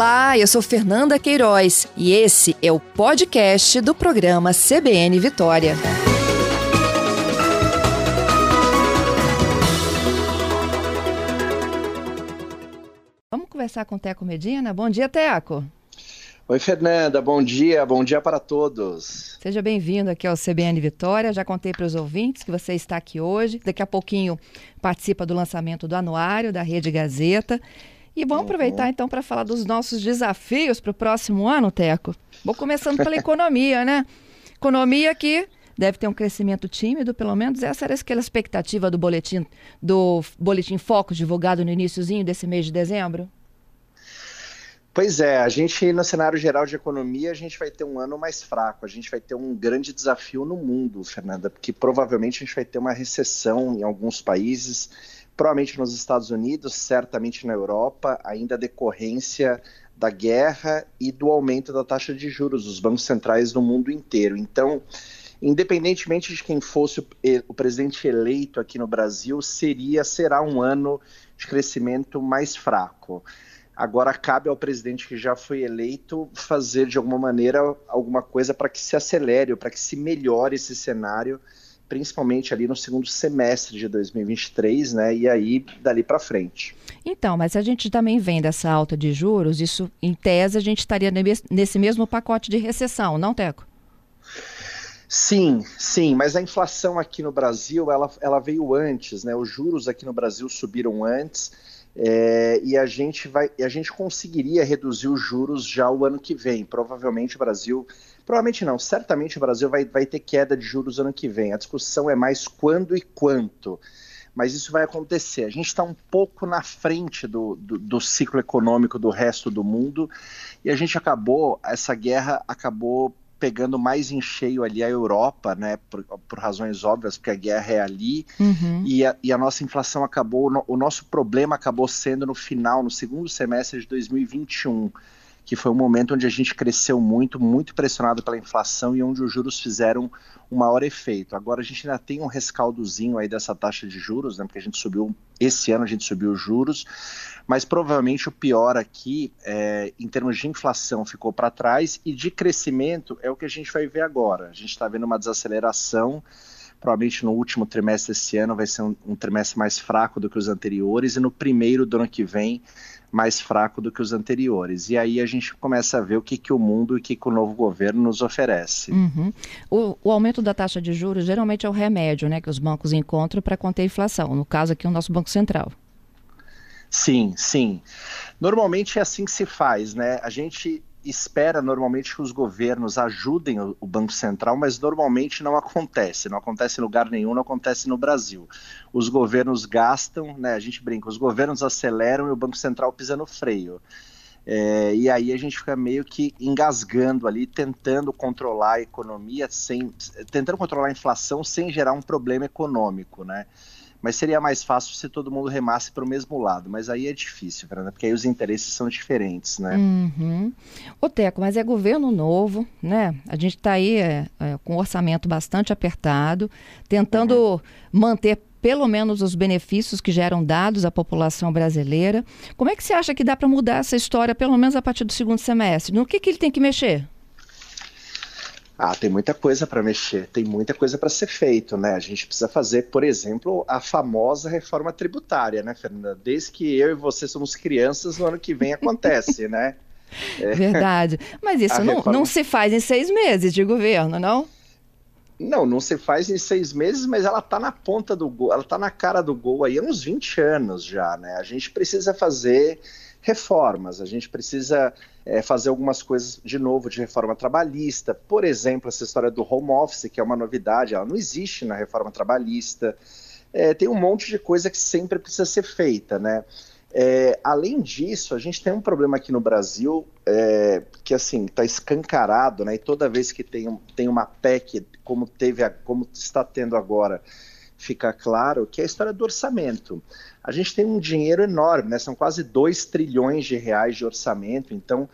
Olá, eu sou Fernanda Queiroz e esse é o podcast do programa CBN Vitória. Vamos conversar com o Teco Medina? Bom dia, Teco. Oi, Fernanda, bom dia, bom dia para todos. Seja bem-vindo aqui ao CBN Vitória. Já contei para os ouvintes que você está aqui hoje. Daqui a pouquinho participa do lançamento do anuário da Rede Gazeta. E vamos aproveitar então para falar dos nossos desafios para o próximo ano, Teco. Vou começando pela economia, né? Economia que deve ter um crescimento tímido, pelo menos essa era aquela expectativa do boletim do boletim Focus divulgado no iníciozinho desse mês de dezembro. Pois é, a gente no cenário geral de economia, a gente vai ter um ano mais fraco, a gente vai ter um grande desafio no mundo, Fernanda, porque provavelmente a gente vai ter uma recessão em alguns países provavelmente nos Estados Unidos, certamente na Europa, ainda decorrência da guerra e do aumento da taxa de juros dos bancos centrais no mundo inteiro. Então, independentemente de quem fosse o presidente eleito aqui no Brasil, seria será um ano de crescimento mais fraco. Agora cabe ao presidente que já foi eleito fazer de alguma maneira alguma coisa para que se acelere, para que se melhore esse cenário principalmente ali no segundo semestre de 2023, né? E aí dali para frente. Então, mas a gente também vem dessa alta de juros, isso em tese a gente estaria nesse mesmo pacote de recessão, não, Teco? Sim, sim, mas a inflação aqui no Brasil, ela, ela veio antes, né? Os juros aqui no Brasil subiram antes. É, e a gente vai, a gente conseguiria reduzir os juros já o ano que vem. Provavelmente o Brasil Provavelmente não, certamente o Brasil vai, vai ter queda de juros ano que vem. A discussão é mais quando e quanto. Mas isso vai acontecer. A gente está um pouco na frente do, do, do, ciclo econômico do resto do mundo e a gente acabou, essa guerra acabou pegando mais em cheio ali a Europa, né, por, por razões óbvias, porque a guerra é ali, uhum. e, a, e, a, nossa inflação acabou, o nosso problema acabou sendo no final, no segundo semestre de 2021 que foi um momento onde a gente cresceu muito, muito pressionado pela inflação e onde os juros fizeram um maior efeito. Agora a gente ainda tem um rescaldozinho aí dessa taxa de juros, né, porque a gente subiu, esse ano a gente subiu os juros, mas provavelmente o pior aqui, é, em termos de inflação, ficou para trás e de crescimento é o que a gente vai ver agora. A gente está vendo uma desaceleração provavelmente no último trimestre desse ano vai ser um, um, trimestre mais fraco do que os anteriores, e no primeiro do ano que vem mais fraco do que os anteriores. E aí a gente começa a ver o que, que o mundo e o que, que o novo governo nos oferece. Uhum. O, o, aumento da taxa de juros geralmente é o remédio né, que os bancos encontram para conter a inflação. No caso aqui, o nosso Banco Central. Sim, sim. Normalmente é assim que se faz, né? A gente espera normalmente que os governos ajudem o, Banco Central, mas normalmente não acontece. Não acontece em lugar nenhum, não acontece no Brasil. Os governos gastam, né? A gente brinca, os governos aceleram e o Banco Central pisa no freio. É, e aí a gente fica meio que engasgando ali, tentando controlar a economia sem, tentando controlar a inflação sem gerar um problema econômico, né? Mas seria mais fácil se todo mundo remasse para o mesmo lado. Mas aí é difícil, Fernanda, porque aí os interesses são diferentes, né? Uhum. Ô, Teco, mas é governo novo, né? A gente está aí é, é, com um orçamento bastante apertado, tentando uhum. manter pelo menos os benefícios que geram dados à população brasileira. Como é que você acha que dá para mudar essa história, pelo menos a partir do segundo semestre? No que, que ele tem que mexer? Ah, tem muita coisa para mexer, tem muita coisa para ser feito, né? A gente precisa fazer, por exemplo, a famosa reforma tributária, né, Fernanda? Desde que eu e você somos crianças, no ano que vem acontece, né? É. Verdade. Mas isso não, reforma... não se faz em seis meses de governo, não? Não, não se faz em seis meses, mas ela está na ponta do gol, ela está na cara do gol aí há uns 20 anos já, né? A gente precisa fazer reformas, a gente precisa é, fazer algumas coisas de novo de reforma trabalhista. Por exemplo, essa história do home office, que é uma novidade, ela não existe na reforma trabalhista. É, tem um monte de coisa que sempre precisa ser feita, né? É, além disso, a gente tem um problema aqui no Brasil é, que assim está escancarado, né? E toda vez que tem, tem uma PEC, como teve, como está tendo agora, fica claro que é a história do orçamento a gente tem um dinheiro enorme, né? São quase 2 trilhões de reais de orçamento, então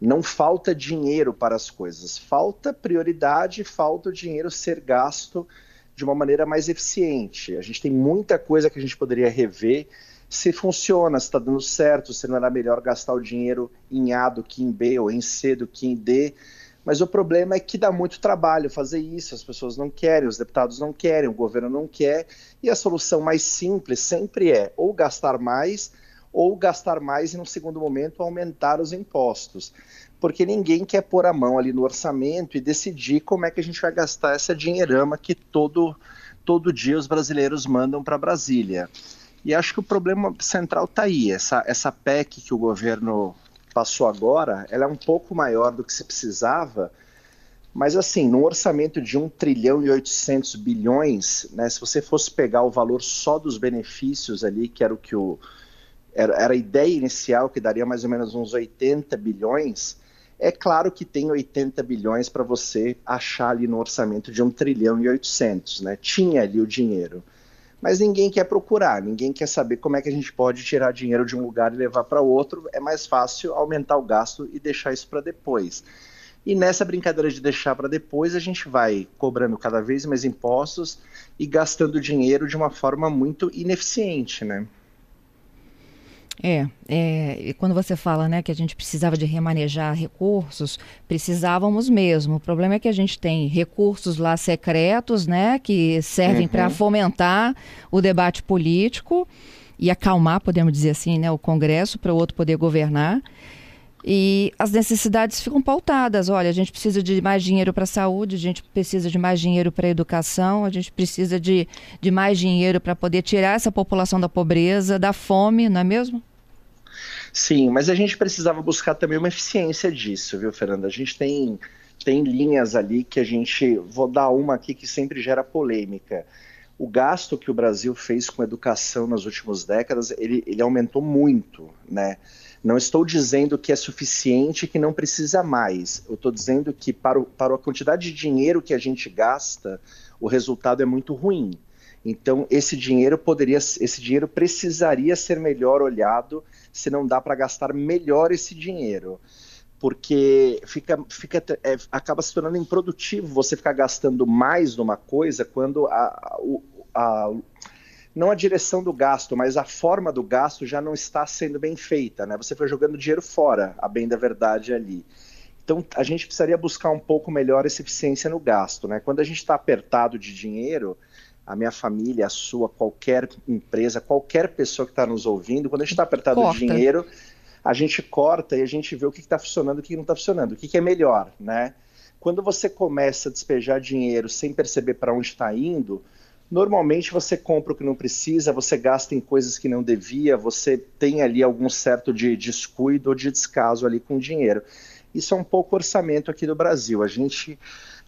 não falta dinheiro para as coisas, falta prioridade, falta o dinheiro ser gasto de uma maneira mais eficiente. A gente tem muita coisa que a gente poderia rever se funciona, se está dando certo, se não era melhor gastar o dinheiro em A do que em B, ou em C do que em D. Mas o problema é que dá muito trabalho fazer isso, as pessoas não querem, os deputados não querem, o governo não quer, e a solução mais simples sempre é ou gastar mais, ou gastar mais e, no segundo momento, aumentar os impostos. Porque ninguém quer pôr a mão ali no orçamento e decidir como é que a gente vai gastar essa dinheirama que todo, todo dia os brasileiros mandam para Brasília. E acho que o problema central está aí. Essa, essa PEC que o governo passou agora, ela é um pouco maior do que se precisava, mas assim, num orçamento de 1 trilhão e 800 bilhões, né, se você fosse pegar o valor só dos benefícios ali, que era o que o era, era a ideia inicial, que daria mais ou menos uns 80 bilhões, é claro que tem 80 bilhões para você achar ali no orçamento de 1 trilhão e 800, né? Tinha ali o dinheiro mas ninguém quer procurar, ninguém quer saber como é que a gente pode tirar dinheiro de um lugar e levar para outro. É mais fácil aumentar o gasto e deixar isso para depois. E nessa brincadeira de deixar para depois, a gente vai cobrando cada vez mais impostos e gastando dinheiro de uma forma muito ineficiente, né? É, é, quando você fala né, que a gente precisava de remanejar recursos, precisávamos mesmo. O problema é que a gente tem recursos lá secretos, né, que servem uhum. para fomentar o debate político e acalmar, podemos dizer assim, né, o Congresso para o outro poder governar. E as necessidades ficam pautadas. Olha, a gente precisa de mais dinheiro para a saúde, a gente precisa de mais dinheiro para a educação, a gente precisa de, de mais dinheiro para poder tirar essa população da pobreza, da fome, não é mesmo? Sim, mas a gente precisava buscar também uma eficiência disso, viu, Fernanda? A gente tem, tem linhas ali que a gente. Vou dar uma aqui que sempre gera polêmica. O gasto que o Brasil fez com educação nas últimas décadas, ele, ele aumentou muito, né? Não estou dizendo que é suficiente, que não precisa mais. Eu estou dizendo que para, o, para a quantidade de dinheiro que a gente gasta, o resultado é muito ruim. Então, esse dinheiro poderia, esse dinheiro precisaria ser melhor olhado se não dá para gastar melhor esse dinheiro. Porque fica, fica, é, acaba se tornando improdutivo você ficar gastando mais numa coisa quando a, a, a não a direção do gasto, mas a forma do gasto já não está sendo bem feita, né? Você foi jogando dinheiro fora, a bem da verdade ali. Então a gente precisaria buscar um pouco melhor essa eficiência no gasto, né? Quando a gente está apertado de dinheiro, a minha família, a sua, qualquer empresa, qualquer pessoa que está nos ouvindo, quando a gente está apertado corta. de dinheiro, a gente corta e a gente vê o que está funcionando e o que não está funcionando, o que, que é melhor, né? Quando você começa a despejar dinheiro sem perceber para onde está indo, Normalmente você compra o que não precisa, você gasta em coisas que não devia, você tem ali algum certo de descuido ou de descaso ali com o dinheiro. Isso é um pouco orçamento aqui do Brasil. A gente,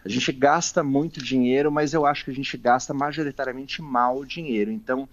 a gente gasta muito dinheiro, mas eu acho que a gente gasta majoritariamente mal o dinheiro. Então,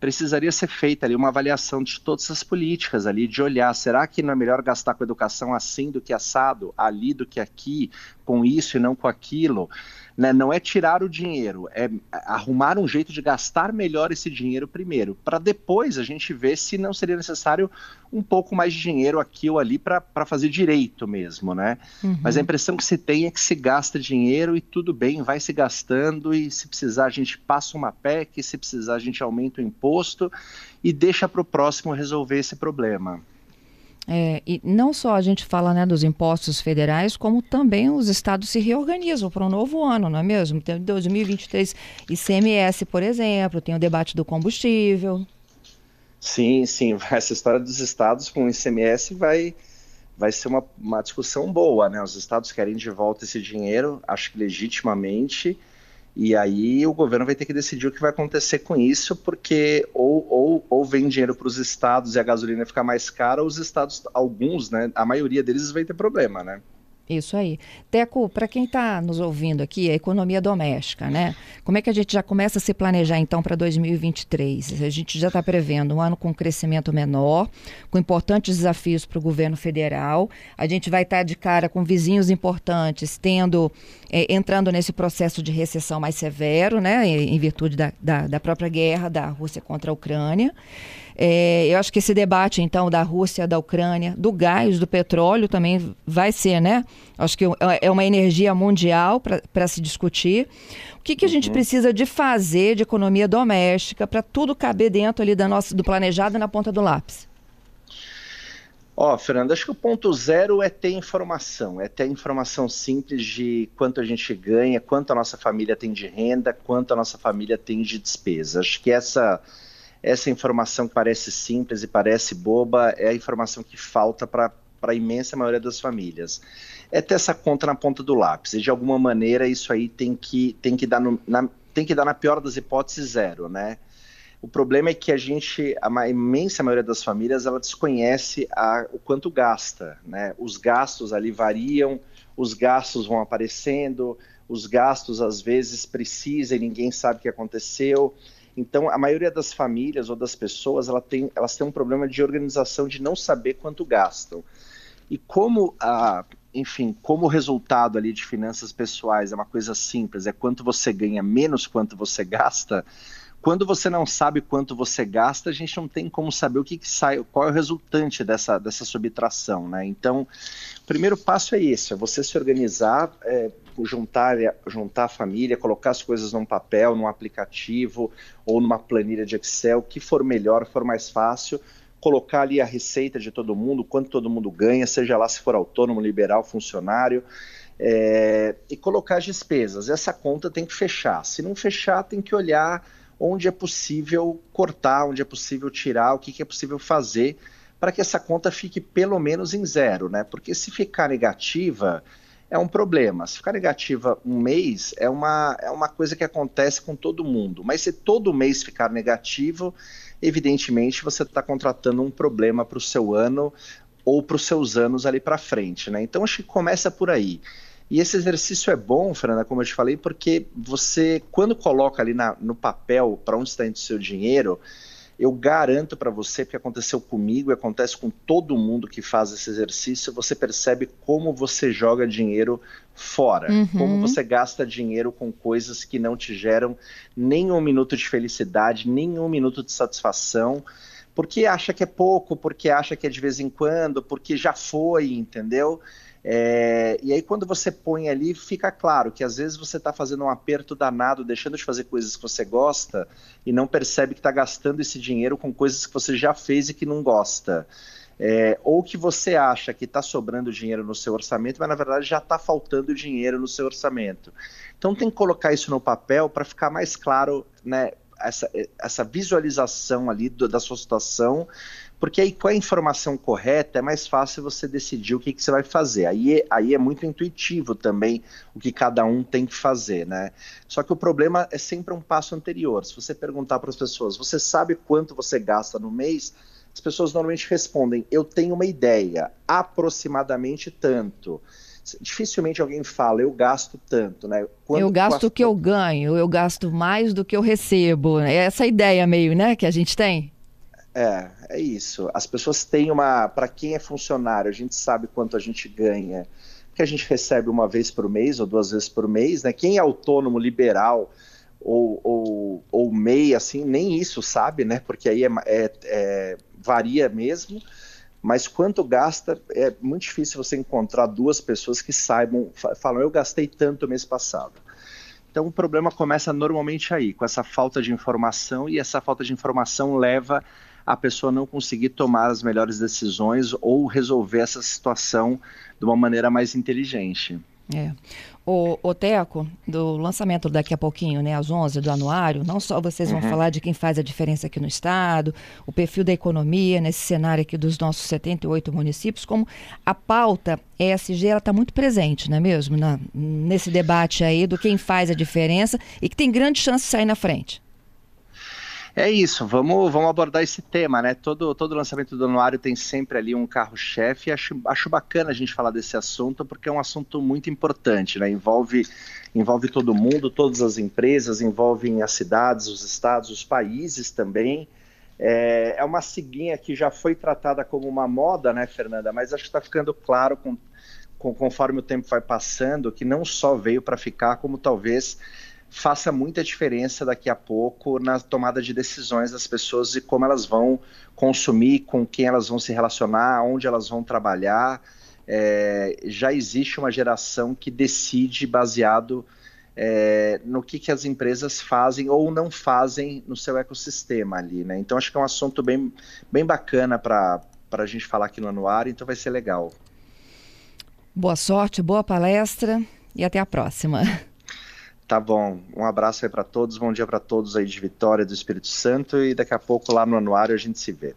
precisaria ser feita ali uma avaliação de todas as políticas ali, de olhar, será que não é melhor gastar com educação assim do que assado, ali do que aqui, com isso e não com aquilo? Né? Não é tirar o dinheiro, é arrumar um jeito de gastar melhor esse dinheiro primeiro, para depois a gente ver se não seria necessário um pouco mais de dinheiro aqui ou ali para fazer direito mesmo, né? Uhum. Mas a impressão que se tem é que se gasta dinheiro e tudo bem, vai se gastando e se precisar a gente passa uma PEC, se precisar a gente aumenta o imposto e deixa para o próximo resolver esse problema. É, e não só a gente fala né, dos impostos federais, como também os estados se reorganizam para um novo ano, não é mesmo? Tem 2023 ICMS, por exemplo, tem o debate do combustível. Sim, sim. Essa história dos estados com o ICMS vai, vai ser uma, uma discussão boa, né? Os estados querem de volta esse dinheiro, acho que legitimamente, e aí o governo vai ter que decidir o que vai acontecer com isso, porque ou, ou, ou vem dinheiro para os estados e a gasolina ficar mais cara, ou os estados, alguns, né? A maioria deles vai ter problema, né? Isso aí. Teco, para quem está nos ouvindo aqui, a economia doméstica, né? Como é que a gente já começa a se planejar então para 2023? A gente já está prevendo um ano com crescimento menor, com importantes desafios para o governo federal. A gente vai estar tá de cara com vizinhos importantes, tendo é, entrando nesse processo de recessão mais severo, né? Em virtude da, da, da própria guerra da Rússia contra a Ucrânia. É, eu acho que esse debate, então, da Rússia, da Ucrânia, do gás, do petróleo também vai ser, né? Acho que é, é uma energia mundial para se discutir. O que, que a gente uhum. precisa de fazer de economia doméstica para tudo caber dentro ali da nossa, do planejado na ponta do lápis? Ó, oh, Fernando, acho que o ponto zero é ter informação, é ter informação simples de quanto a gente ganha, quanto a nossa família tem de renda, quanto a nossa família tem de despesa. Acho que essa, essa informação que parece simples e parece boba é a informação que falta para a imensa maioria das famílias. É ter essa conta na ponta do lápis, e de alguma maneira isso aí tem que, tem que, dar, no, na, tem que dar, na pior das hipóteses, zero, né? O problema é que a gente, a imensa maioria das famílias, ela desconhece a, o quanto gasta, né? Os gastos ali variam, os gastos vão aparecendo, os gastos às vezes precisam e ninguém sabe o que aconteceu. Então, a maioria das famílias ou das pessoas, ela tem, elas têm um problema de organização, de não saber quanto gastam. E como a, enfim, como resultado ali de finanças pessoais é uma coisa simples, é quanto você ganha menos quanto você gasta, quando você não sabe quanto você gasta, a gente não tem como saber o que, que sai, qual é o resultante dessa, dessa subtração, né? Então, o primeiro passo é esse, é você se organizar, é, juntar, juntar a família, colocar as coisas num papel, num aplicativo ou numa planilha de Excel, o que for melhor, for mais fácil, colocar ali a receita de todo mundo, quanto todo mundo ganha, seja lá se for autônomo, liberal, funcionário, é, e colocar as despesas. Essa conta tem que fechar. Se não fechar, tem que olhar onde é possível cortar, onde é possível tirar, o que, que é possível fazer para que essa conta fique pelo menos em zero, né? Porque se ficar negativa é um problema. Se ficar negativa um mês é uma, é uma coisa que acontece com todo mundo. Mas se todo mês ficar negativo, evidentemente você está contratando um problema para o seu ano ou para os seus anos ali para frente, né? Então acho que começa por aí. E esse exercício é bom, Fernanda, como eu te falei, porque você, quando coloca ali na, no papel para onde está indo o seu dinheiro, eu garanto para você, porque aconteceu comigo e acontece com todo mundo que faz esse exercício, você percebe como você joga dinheiro fora, uhum. como você gasta dinheiro com coisas que não te geram nem um minuto de felicidade, nem um minuto de satisfação, porque acha que é pouco, porque acha que é de vez em quando, porque já foi, entendeu? É, e aí, quando você põe ali, fica claro que às vezes você está fazendo um aperto danado, deixando de fazer coisas que você gosta e não percebe que está gastando esse dinheiro com coisas que você já fez e que não gosta. É, ou que você acha que está sobrando dinheiro no seu orçamento, mas na verdade já está faltando dinheiro no seu orçamento. Então tem que colocar isso no papel para ficar mais claro né, essa, essa visualização ali do, da sua situação porque aí com a informação correta é mais fácil você decidir o que, que você vai fazer. Aí, é, aí é muito intuitivo também o que cada um tem que fazer, né? Só que o problema é sempre um passo anterior. Se você perguntar para as pessoas, você sabe quanto você gasta no mês? As pessoas normalmente respondem, eu tenho uma ideia, aproximadamente tanto dificilmente alguém fala, eu gasto tanto, né? Quando eu gasto o que eu ganho, eu gasto mais do que eu recebo. É essa ideia meio, né, que a gente tem? É, é isso. As pessoas têm uma. Para quem é funcionário, a gente sabe quanto a gente ganha, que a gente recebe uma vez por mês ou duas vezes por mês, né? Quem é autônomo, liberal ou, ou, ou MEI, assim, nem isso sabe, né? Porque aí é, é, é, varia mesmo. Mas quanto gasta, é muito difícil você encontrar duas pessoas que saibam, falam, eu gastei tanto mês passado. Então o problema começa normalmente aí, com essa falta de informação, e essa falta de informação leva a pessoa não conseguir tomar as melhores decisões ou resolver essa situação de uma maneira mais inteligente. É. O, o Teco, do lançamento daqui a pouquinho, né, às 11 do anuário, não só vocês vão uhum. falar de quem faz a diferença aqui no Estado, o perfil da economia nesse cenário aqui dos nossos 78 municípios, como a pauta ESG, está muito presente, não é mesmo? Na, nesse debate aí do quem faz a diferença e que tem grande chance de sair na frente. É isso, vamos, vamos abordar esse tema, né? Todo, todo lançamento do anuário tem sempre ali um carro-chefe. Acho, acho bacana a gente falar desse assunto, porque é um assunto muito importante, né? Envolve, envolve todo mundo, todas as empresas, envolve as cidades, os estados, os países também. É, é uma siglinha que já foi tratada como uma moda, né, Fernanda? Mas acho que está ficando claro com, com, conforme o tempo vai passando que não só veio para ficar, como talvez faça muita diferença daqui a pouco na tomada de decisões das pessoas e como elas vão consumir, com quem elas vão se relacionar, onde elas vão trabalhar. É, já existe uma geração que decide baseado é, no que, que as empresas fazem ou não fazem no seu ecossistema ali, né? Então acho que é um assunto bem, bem bacana para a gente falar aqui no Anuário, então vai ser legal. Boa sorte, boa palestra e até a próxima. Tá bom. Um abraço aí para todos, bom dia para todos aí de Vitória do Espírito Santo e daqui a pouco lá no Anuário a gente se vê.